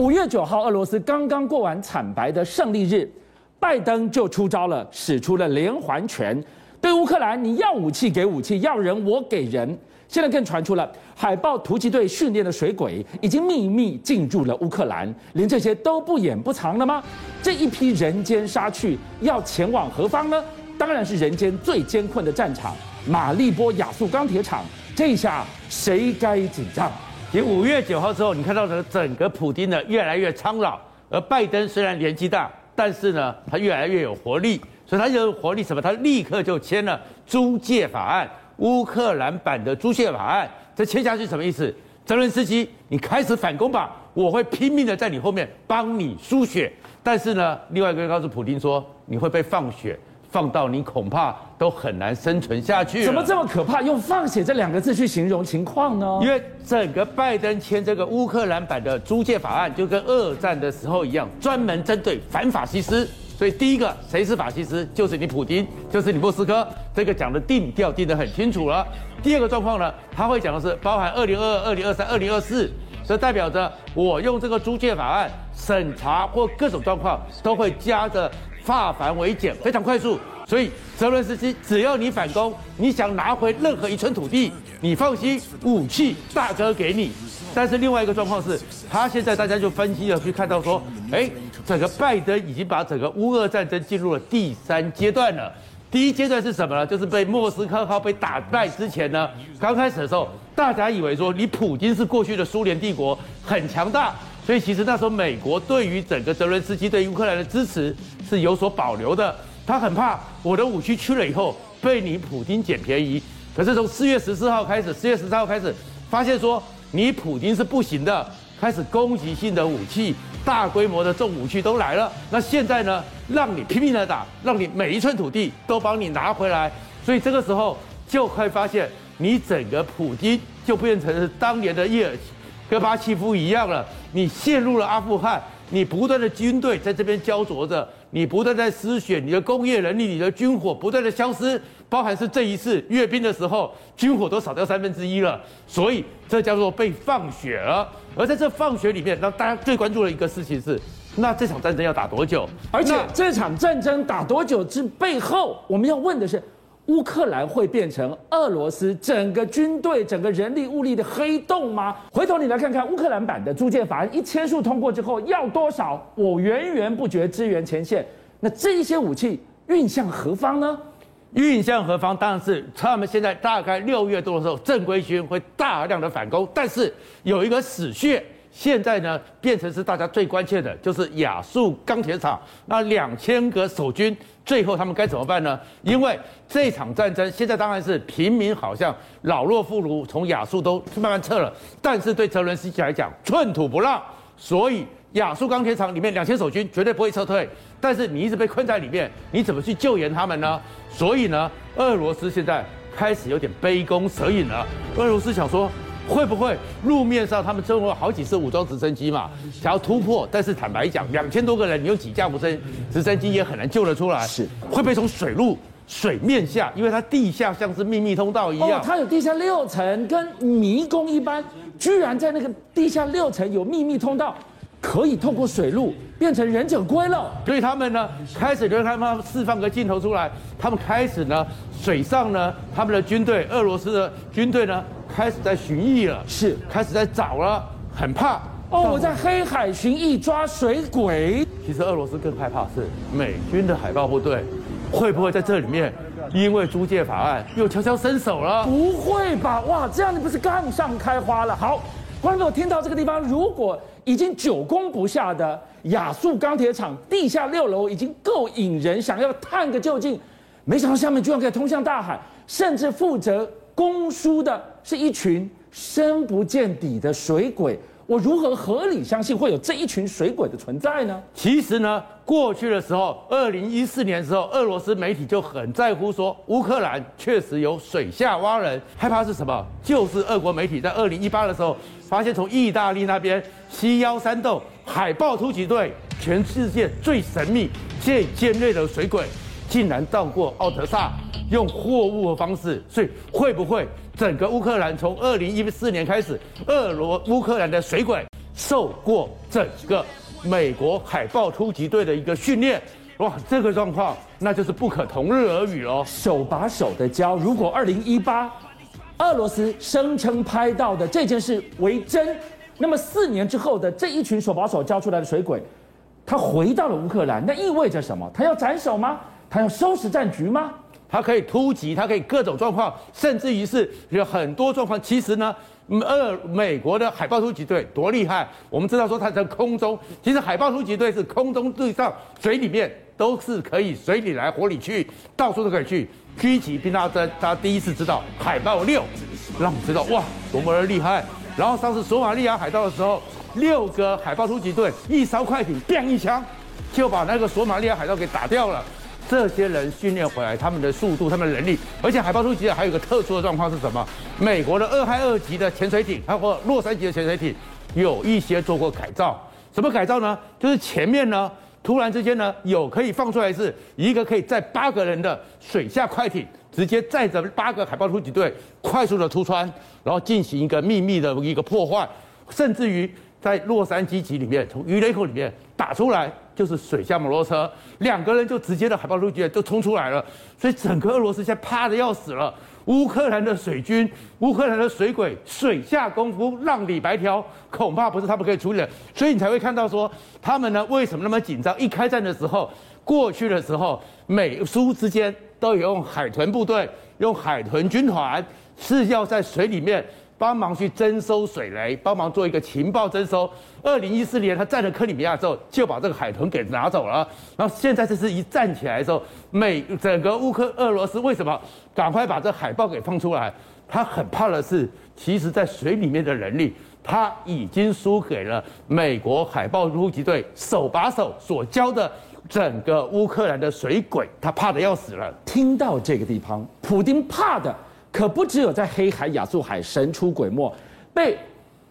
五月九号，俄罗斯刚刚过完惨白的胜利日，拜登就出招了，使出了连环拳，对乌克兰，你要武器给武器，要人我给人。现在更传出了海豹突击队训练的水鬼已经秘密进入了乌克兰，连这些都不掩不藏了吗？这一批人间杀去要前往何方呢？当然是人间最艰困的战场——马利波亚速钢铁厂。这下谁该紧张？其实五月九号之后，你看到的整个普丁呢越来越苍老，而拜登虽然年纪大，但是呢他越来越有活力，所以他有活力什么？他立刻就签了租借法案，乌克兰版的租借法案。这签下去什么意思？泽伦斯基，你开始反攻吧，我会拼命的在你后面帮你输血。但是呢，另外一个人告诉普丁说，你会被放血。放到你恐怕都很难生存下去。怎么这么可怕？用“放血”这两个字去形容情况呢？因为整个拜登签这个乌克兰版的租借法案，就跟二战的时候一样，专门针对反法西斯。所以第一个，谁是法西斯？就是你普京，就是你莫斯科。这个讲的定调定得很清楚了。第二个状况呢，他会讲的是包含二零二二、二零二三、二零二四，这代表着我用这个租借法案审查或各种状况都会加着。化繁为简，非常快速。所以泽伦斯基，只要你反攻，你想拿回任何一寸土地，你放心，武器大哥给你。但是另外一个状况是，他现在大家就分析了，去看到说，哎，整个拜登已经把整个乌俄战争进入了第三阶段了。第一阶段是什么呢？就是被莫斯科号被打败之前呢，刚开始的时候，大家以为说你普京是过去的苏联帝国，很强大。所以其实那时候美国对于整个泽伦斯基对乌克兰的支持是有所保留的，他很怕我的武器去了以后被你普京捡便宜。可是从四月十四号开始，四月十三号开始，发现说你普京是不行的，开始攻击性的武器、大规模的重武器都来了。那现在呢，让你拼命的打，让你每一寸土地都帮你拿回来。所以这个时候就会发现，你整个普京就变成是当年的叶尔。戈巴契夫一样了，你陷入了阿富汗，你不断的军队在这边焦灼着，你不断在失血，你的工业能力、你的军火不断的消失，包含是这一次阅兵的时候，军火都少掉三分之一了，所以这叫做被放血了。而在这放血里面，让大家最关注的一个事情是，那这场战争要打多久？而且这场战争打多久之背后，我们要问的是。乌克兰会变成俄罗斯整个军队、整个人力物力的黑洞吗？回头你来看看乌克兰版的租借法案一签署通过之后，要多少？我源源不绝支援前线。那这一些武器运向何方呢？运向何方？当然是他们现在大概六月多的时候，正规军会大量的反攻，但是有一个死穴。现在呢，变成是大家最关切的，就是亚速钢铁厂那两千个守军，最后他们该怎么办呢？因为这场战争现在当然是平民好像老弱妇孺从亚速都慢慢撤了，但是对泽伦斯基来讲寸土不让，所以亚速钢铁厂里面两千守军绝对不会撤退，但是你一直被困在里面，你怎么去救援他们呢？所以呢，俄罗斯现在开始有点杯弓蛇影了，俄罗斯想说。会不会路面上他们征了好几次武装直升机嘛，想要突破？但是坦白讲，两千多个人，你有几架直升直升机也很难救得出来。是会不会从水路水面下？因为它地下像是秘密通道一样。哦，它有地下六层，跟迷宫一般，居然在那个地下六层有秘密通道。可以透过水路变成忍者龟了，所以他们呢开始就他们释放个镜头出来，他们开始呢水上呢他们的军队，俄罗斯的军队呢开始在巡弋了，是开始在找了，很怕哦，我在黑海巡弋抓水鬼。其实俄罗斯更害怕是美军的海豹部队会不会在这里面因为租借法案又悄悄伸手了？不会吧？哇，这样你不是杠上开花了？好，观众朋友听到这个地方，如果。已经久攻不下的亚速钢铁厂地下六楼已经够引人想要探个究竟，没想到下面居然可以通向大海，甚至负责供书的是一群深不见底的水鬼。我如何合理相信会有这一群水鬼的存在呢？其实呢，过去的时候，二零一四年的时候，俄罗斯媒体就很在乎说乌克兰确实有水下蛙人，害怕是什么？就是俄国媒体在二零一八的时候发现，从意大利那边西腰山洞海豹突击队，全世界最神秘、最尖锐的水鬼，竟然到过奥德萨，用货物的方式，所以会不会？整个乌克兰从二零一四年开始，俄罗乌克兰的水鬼受过整个美国海豹突击队的一个训练。哇，这个状况那就是不可同日而语哦，手把手的教。如果二零一八俄罗斯声称拍到的这件事为真，那么四年之后的这一群手把手教出来的水鬼，他回到了乌克兰，那意味着什么？他要斩首吗？他要收拾战局吗？它可以突击，它可以各种状况，甚至于是有很多状况。其实呢，呃，美国的海豹突击队多厉害，我们知道说它在空中，其实海豹突击队是空中、地上、水里面。都是可以水里来火里去，到处都可以去狙击并拉登。他第一次知道海豹六，让我们知道哇多么的厉害。然后上次索马利亚海盗的时候，六个海豹突击队一艘快艇，砰一枪就把那个索马利亚海盗给打掉了。这些人训练回来，他们的速度，他们的能力，而且海豹突击队还有一个特殊的状况是什么？美国的二海二级的潜水艇，还有洛杉矶的潜水艇，有一些做过改造。什么改造呢？就是前面呢。突然之间呢，有可以放出来是一个可以载八个人的水下快艇，直接载着八个海豹突击队快速的出川，然后进行一个秘密的一个破坏，甚至于在洛杉矶级里面，从鱼雷口里面打出来就是水下摩托车，两个人就直接的海豹突击队就冲出来了，所以整个俄罗斯现在怕的要死了。乌克兰的水军，乌克兰的水鬼，水下功夫浪里白条，恐怕不是他们可以处理的。所以你才会看到说，他们呢为什么那么紧张？一开战的时候，过去的时候，美苏之间都有用海豚部队，用海豚军团，是要在水里面。帮忙去征收水雷，帮忙做一个情报征收。二零一四年他占了克里米亚之后，就把这个海豚给拿走了。然后现在这是一站起来的时候，美整个乌克俄罗斯为什么赶快把这海豹给放出来？他很怕的是，其实在水里面的能力，他已经输给了美国海豹突击队手把手所教的整个乌克兰的水鬼，他怕的要死了。听到这个地方，普丁怕的。可不只有在黑海、亚速海神出鬼没，被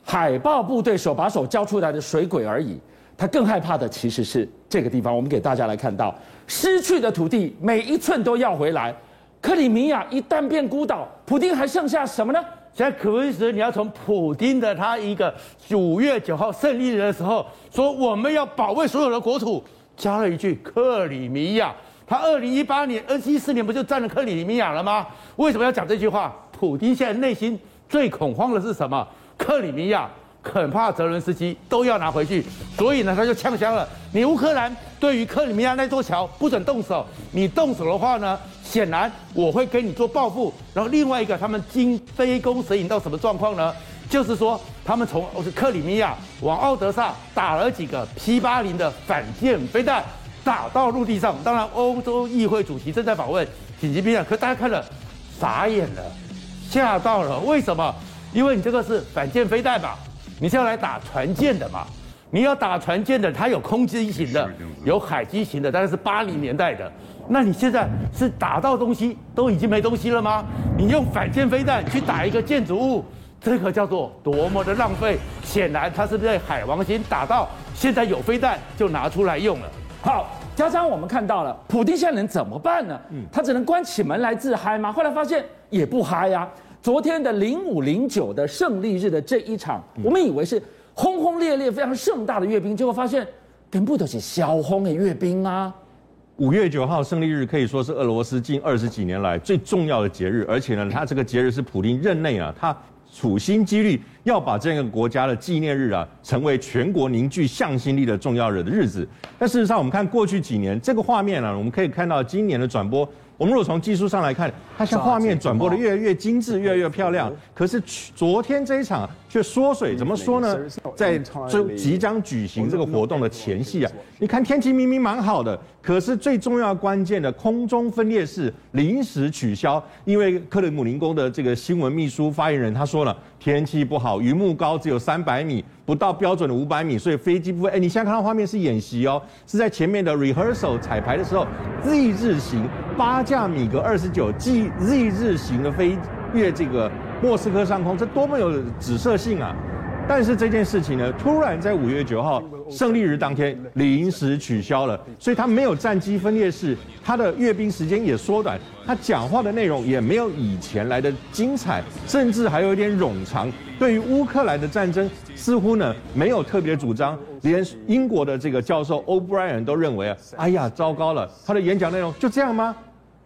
海豹部队手把手教出来的水鬼而已。他更害怕的其实是这个地方。我们给大家来看到，失去的土地每一寸都要回来。克里米亚一旦变孤岛，普丁还剩下什么呢？现在可以说，你要从普丁的他一个五月九号胜利日的时候说，我们要保卫所有的国土，加了一句克里米亚。他二零一八年、二零一四年不就占了克里米亚了吗？为什么要讲这句话？普京现在内心最恐慌的是什么？克里米亚，恐怕泽伦斯基都要拿回去，所以呢，他就呛声了。你乌克兰对于克里米亚那座桥不准动手，你动手的话呢，显然我会跟你做报复。然后另外一个，他们今杯弓蛇引到什么状况呢？就是说，他们从克里米亚往奥德萨打了几个 P 八零的反舰飞弹。打到陆地上，当然欧洲议会主席正在访问，紧急避难可大家看了傻眼了，吓到了。为什么？因为你这个是反舰飞弹嘛，你是要来打船舰的嘛？你要打船舰的，它有空机型的，有海基型的，大概是八零年代的。那你现在是打到东西都已经没东西了吗？你用反舰飞弹去打一个建筑物，这个叫做多么的浪费！显然它是被海王星打到，现在有飞弹就拿出来用了。好。加上我们看到了，普丁现在能怎么办呢？嗯他只能关起门来自嗨吗？后来发现也不嗨呀。昨天的零五零九的胜利日的这一场，我们以为是轰轰烈烈、非常盛大的阅兵，结果发现根本都是小轰的阅兵啊。五月九号胜利日可以说是俄罗斯近二十几年来最重要的节日，而且呢，他这个节日是普丁任内啊，他处心积虑要把这个国家的纪念日啊，成为全国凝聚向心力的重要日的日子。但事实上，我们看过去几年这个画面呢，我们可以看到今年的转播。我们如果从技术上来看，它像画面转播的越来越精致，越来越漂亮。可是昨天这一场却缩水，怎么说呢？在就即将举行这个活动的前夕啊，你看天气明明蛮好的，可是最重要关键的空中分列式临时取消，因为克里姆林宫的这个新闻秘书发言人他说了，天气不好，云幕高只有三百米。不到标准的五百米，所以飞机不会。哎，你现在看到画面是演习哦，是在前面的 rehearsal 彩排的时候，Z 字型八架米格二十九 G Z 字型的飞越这个莫斯科上空，这多么有指涉性啊！但是这件事情呢，突然在五月九号胜利日当天临时取消了，所以他没有战机分列式，他的阅兵时间也缩短，他讲话的内容也没有以前来的精彩，甚至还有一点冗长。对于乌克兰的战争，似乎呢没有特别主张，连英国的这个教授 O'Brien 都认为啊，哎呀，糟糕了，他的演讲内容就这样吗？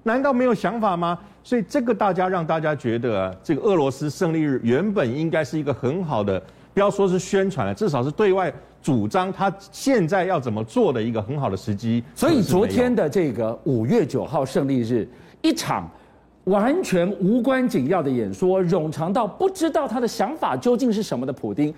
难道没有想法吗？所以这个大家让大家觉得，这个俄罗斯胜利日原本应该是一个很好的，不要说是宣传了，至少是对外主张他现在要怎么做的一个很好的时机。所以昨天的这个五月九号胜利日，一场。完全无关紧要的演说，冗长到不知道他的想法究竟是什么的普丁，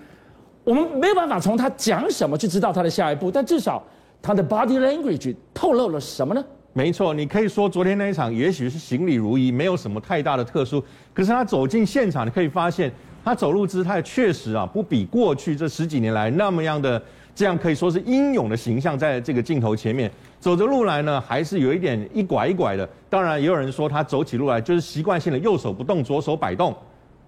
我们没有办法从他讲什么去知道他的下一步，但至少他的 body language 透露了什么呢？没错，你可以说昨天那一场也许是行礼如仪，没有什么太大的特殊，可是他走进现场，你可以发现他走路姿态确实啊，不比过去这十几年来那么样的。这样可以说是英勇的形象，在这个镜头前面走着路来呢，还是有一点一拐一拐的。当然，也有人说他走起路来就是习惯性的右手不动，左手摆动。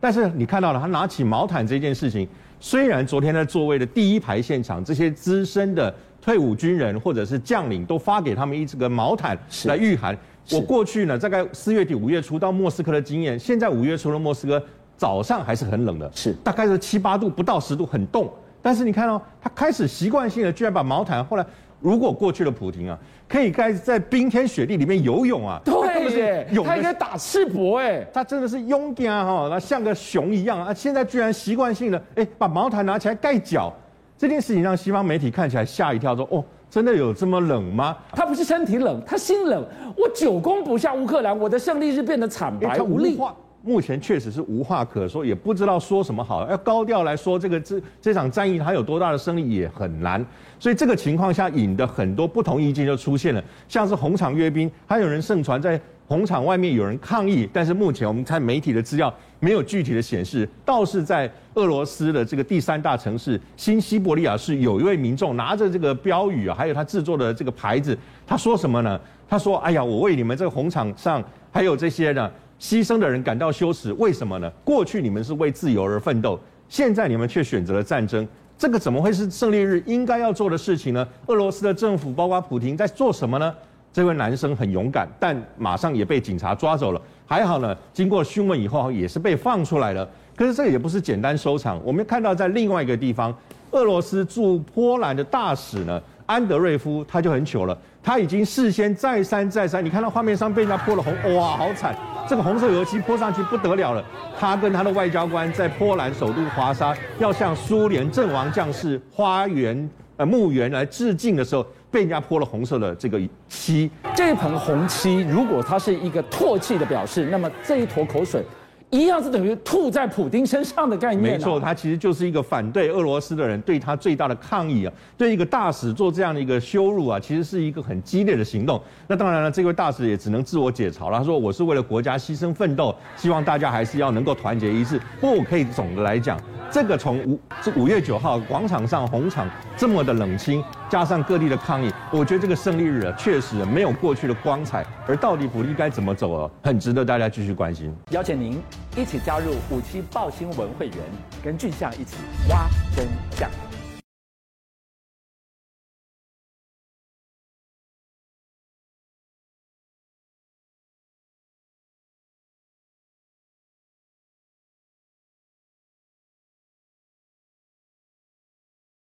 但是你看到了，他拿起毛毯这件事情，虽然昨天在座位的第一排现场，这些资深的退伍军人或者是将领都发给他们一这个毛毯来御寒。我过去呢，大概四月底五月初到莫斯科的经验，现在五月初的莫斯科早上还是很冷的，是。大概是七八度不到十度，很冻。但是你看哦，他开始习惯性的居然把毛毯，后来如果过去的普京啊，可以开始在冰天雪地里面游泳啊，对耶，他应该打赤膊哎，他真的是勇敢哈，那像个熊一样啊，现在居然习惯性的哎把毛毯拿起来盖脚，这件事情让西方媒体看起来吓一跳，说哦，真的有这么冷吗？他不是身体冷，他心冷，我久攻不下乌克兰，我的胜利日变得惨白无力。目前确实是无话可说，也不知道说什么好。要高调来说这个这这场战役它有多大的胜利也很难。所以这个情况下引的很多不同意见就出现了，像是红场阅兵，还有人盛传在红场外面有人抗议，但是目前我们看媒体的资料没有具体的显示，倒是在俄罗斯的这个第三大城市新西伯利亚市有一位民众拿着这个标语啊，还有他制作的这个牌子，他说什么呢？他说：“哎呀，我为你们这个红场上还有这些呢。”牺牲的人感到羞耻，为什么呢？过去你们是为自由而奋斗，现在你们却选择了战争，这个怎么会是胜利日应该要做的事情呢？俄罗斯的政府，包括普京，在做什么呢？这位男生很勇敢，但马上也被警察抓走了。还好呢，经过讯问以后，也是被放出来了。可是这也不是简单收场，我们看到在另外一个地方，俄罗斯驻波兰的大使呢，安德瑞夫他就很糗了，他已经事先再三再三，你看到画面上被人家泼了红，哇，好惨！这个红色油漆泼上去不得了了。他跟他的外交官在波兰首都华沙要向苏联阵亡将士花园呃墓园来致敬的时候，被人家泼了红色的这个漆。这盆红漆，如果它是一个唾弃的表示，那么这一坨口水。一样是等于吐在普丁身上的概念。没错，他其实就是一个反对俄罗斯的人对他最大的抗议啊，对一个大使做这样的一个羞辱啊，其实是一个很激烈的行动。那当然了，这位大使也只能自我解嘲了。他说：“我是为了国家牺牲奋斗，希望大家还是要能够团结一致。”不过我可以总的来讲。这个从五这五月九号广场上红场这么的冷清，加上各地的抗议，我觉得这个胜利日啊，确实没有过去的光彩。而到底普利该怎么走啊，很值得大家继续关心。邀请您一起加入五七报新闻会员，跟俊相一起挖真相。